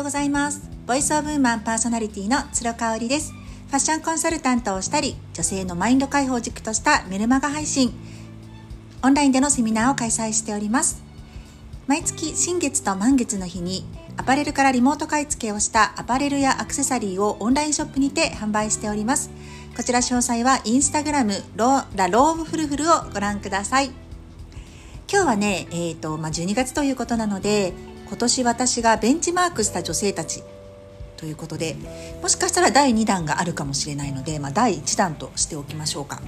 ようございます。 Voice of Woman パーソナリティの鶴香織です。ファッションコンサルタントをしたり女性のマインド解放軸としたメルマガ配信。オンラインでのセミナーを開催しております。毎月新月と満月の日にアパレルからリモート買い付けをしたアパレルやアクセサリーをオンラインショップにて販売しております。こちら詳細はインスタグラムロラローブフルフルをご覧ください。今日はね、えーとまあ、12月ということなので今年私がベンチマークした女性たちということでもしかしたら第2弾があるかもしれないので、まあ、第1弾としておきましょうか。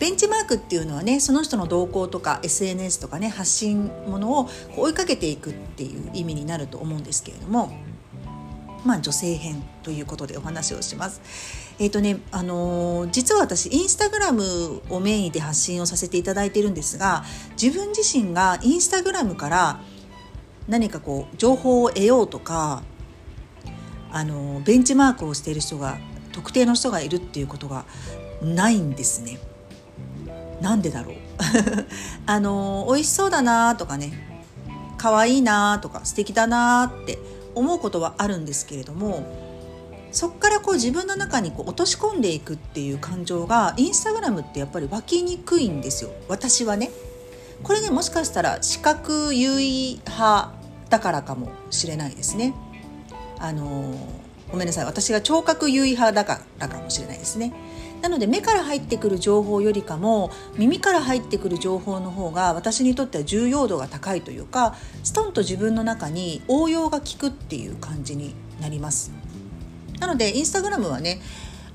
ベンチマークっていうのはねその人の動向とか SNS とかね発信ものを追いかけていくっていう意味になると思うんですけれどもまあ女性編ということでお話をします。えっ、ー、とね、あのー、実は私インスタグラムをメインで発信をさせていただいてるんですが自分自身がインスタグラムから何かこう情報を得ようとかあのベンチマークをしている人が特定の人がいるっていうことがないんですね。なんでだろう？あの美味しそうだなとかね可愛いなとか素敵だなって思うことはあるんですけれどもそこからこう自分の中にこう落とし込んでいくっていう感情がインスタグラムってやっぱり湧きにくいんですよ私はね。これねもしかしたら視覚優位派だからかもしれないですね。あのごめんなさい私が聴覚優位派だからかもしれないですね。なので目から入ってくる情報よりかも耳から入ってくる情報の方が私にとっては重要度が高いというかストンと自分の中に応用が効くっていう感じになります。なのでインスタグラムはね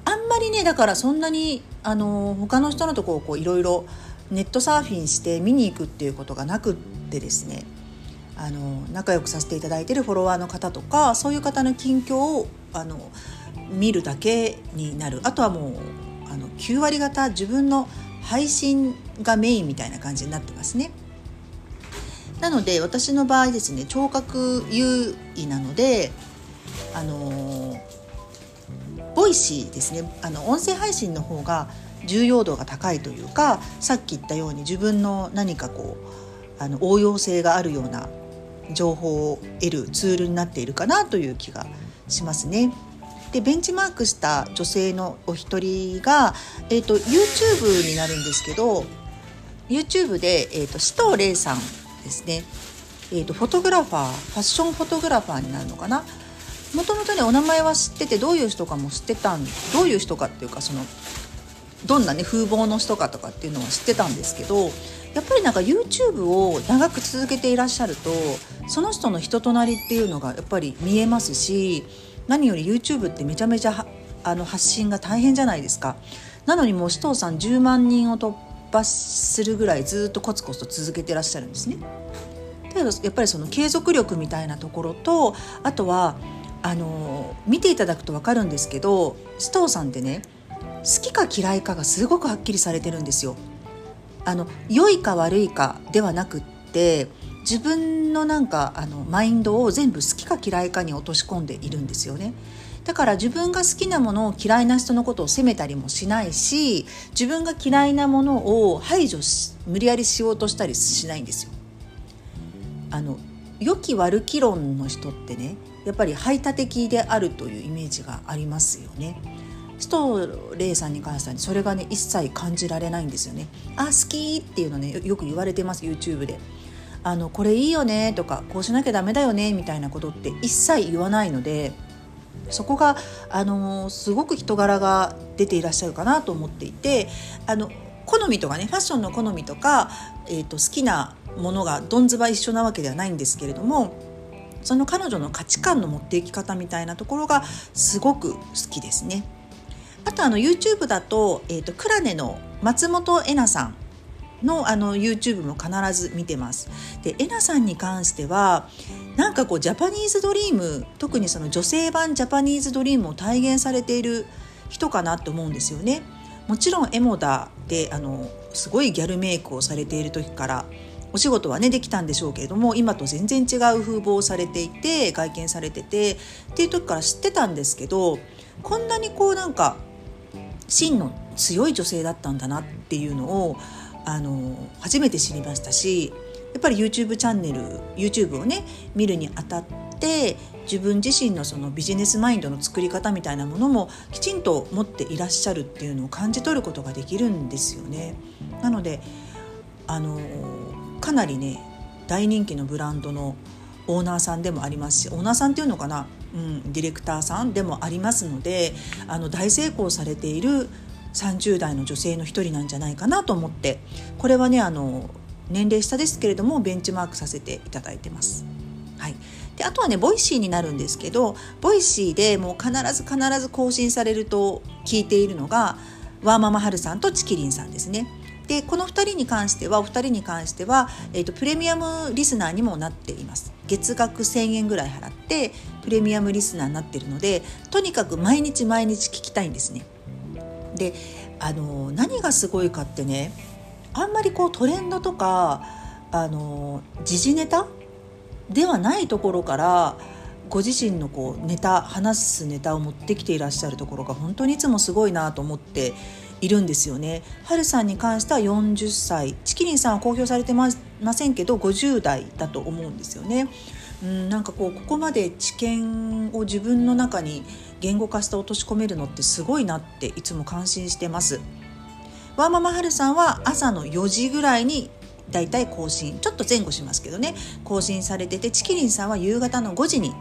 あんまりねだからそんなにあの他の人のとこをいろいろネットサーフィンして見に行くっていうことがなくってですねあの仲良くさせていただいているフォロワーの方とかそういう方の近況をあの見るだけになるあとはもうあの9割方自分の配信がメインみたいな感じになってますね。なので私の場合ですね聴覚優位なのであの Voicy ですねあの音声配信の方が重要度が高いというかさっき言ったように自分の何かこうあの応用性があるような情報を得るツールになっているかなという気がしますね。でベンチマークした女性のお一人が、えーと、YouTube になるんですけど YouTube で、えーと、と首藤玲さんですね、えーと、フォトグラファーファッションフォトグラファーになるのかなもともとねお名前は知っててどういう人かも知ってたんどういう人かっていうかそのどんなね風貌の人かとかっていうのは知ってたんですけどやっぱりなんか YouTube を長く続けていらっしゃるとその人の人となりっていうのがやっぱり見えますし何より YouTube ってめちゃめちゃあの発信が大変じゃないですか。なのにもう首藤さん10万人を突破するぐらいずっとコツコツと続けてらっしゃるんですね。だやっぱりその継続力みたいなところとあとはあの見ていただくと分かるんですけど首藤さんってね好きか嫌いかがすごくはっきりされてるんですよ。あの良いか悪いかではなくって自分のなんかあのマインドを全部好きか嫌いかに落とし込んでいるんですよね。だから自分が好きなものを嫌いな人のことを責めたりもしないし自分が嫌いなものを排除し無理やりしようとしたりしないんですよ。あの良き悪き論の人ってねやっぱり排他的であるというイメージがありますよね。ストレイさんに関しては、それがね一切感じられないんですよね。あ好きっていうのねよく言われてます YouTube で。あのこれいいよねとかこうしなきゃダメだよねみたいなことって一切言わないのでそこがあのすごく人柄が出ていらっしゃるかなと思っていてあの好みとかねファッションの好みとか、えーと、好きなものがどんずば一緒なわけではないんですけれどもその彼女の価値観の持っていき方みたいなところがすごく好きですね。あとあの YouTube だと,、えーと、クラネの松本えなさんのあの YouTube も必ず見てます。でえなさんに関してはなんかこうジャパニーズドリーム特にその女性版ジャパニーズドリームを体現されている人かなと思うんですよね。もちろんエモダであのすごいギャルメイクをされている時からお仕事はねできたんでしょうけれども今と全然違う風貌をされていて外見されててっていう時から知ってたんですけどこんなにこうなんか真の強い女性だったんだなっていうのをあの初めて知りましたしやっぱり YouTube チャンネル YouTube をね見るにあたって自分自身のそのビジネスマインドの作り方みたいなものもきちんと持っていらっしゃるっていうのを感じ取ることができるんですよね。なのであのかなりね大人気のブランドのオーナーさんでもありますしオーナーさんっていうのかな、うん、ディレクターさんでもありますのであの大成功されている30代の女性の一人なんじゃないかなと思ってこれはねあの年齢下ですけれどもベンチマークさせていただいてます。はい、であとはね Voicy になるんですけど Voicy でもう必ず必ず更新されると聞いているのがワーママハルさんとちきりんさんですね。でこの2人に関してはお二人に関しては、えーと、プレミアムリスナーにもなっています。月額1,000円ぐらい払ってプレミアムリスナーになってるのでとにかく毎日毎日聞きたいんですね。であの何がすごいかってねあんまりこうトレンドとかあの時事ネタではないところからご自身のこうネタ話すネタを持ってきていらっしゃるところが本当にいつもすごいなと思っているんですよね。はるさんに関しては40歳チキリンさんは公表されてませんけど50代だと思うんですよね。うんなんかこうここまで知見を自分の中に言語化して落とし込めるのってすごいなっていつも感心してます。ワーママハルさんは朝の4時ぐらいにだいたい更新ちょっと前後しますけどね更新されててチキリンさんは夕方の5時に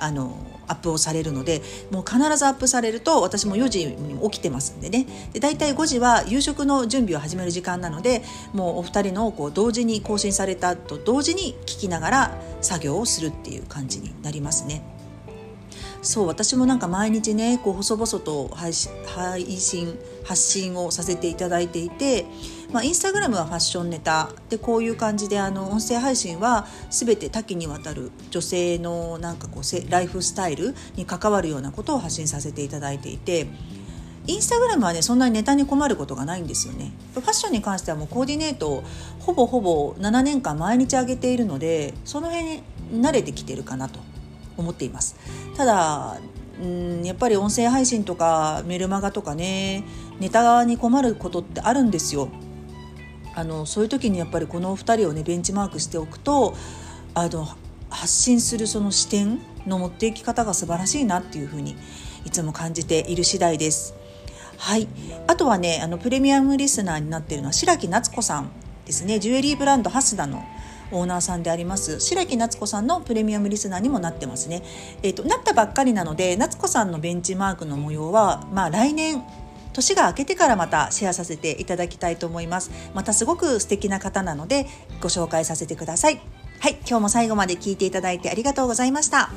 あのアップをされるのでもう必ずアップされると私も4時に起きてますんでねで大体5時は夕食の準備を始める時間なのでもうお二人のこう同時に更新されたと同時に聞きながら作業をするっていう感じになりますね。そう私もなんか毎日ねこう細々と配信発信をさせていただいていて、まあ、インスタグラムはファッションネタでこういう感じであの音声配信は全て多岐にわたる女性のなんかこうライフスタイルに関わるようなことを発信させていただいていて。インスタグラムはねそんなにネタに困ることがないんですよねファッションに関してはもうコーディネートをほぼほぼ7年間毎日上げているのでその辺慣れてきてるかなと思っています。ただうんやっぱり音声配信とかメルマガとかねネタに困ることってあるんですよ。あのそういう時にやっぱりこの2人をねベンチマークしておくとあの発信するその視点の持っていき方が素晴らしいなっていうふうにいつも感じている次第です。はい、あとはねあのプレミアムリスナーになっているのは白木夏子さんですね。ジュエリーブランドハスダのオーナーさんであります白木夏子さんのプレミアムリスナーにもなってますね。えーと、なったばっかりなので夏子さんのベンチマークの模様は、まあ、来年年が明けてからまたシェアさせていただきたいと思います。またすごく素敵な方なのでご紹介させてください。はい、今日も最後まで聞いていただいてありがとうございました。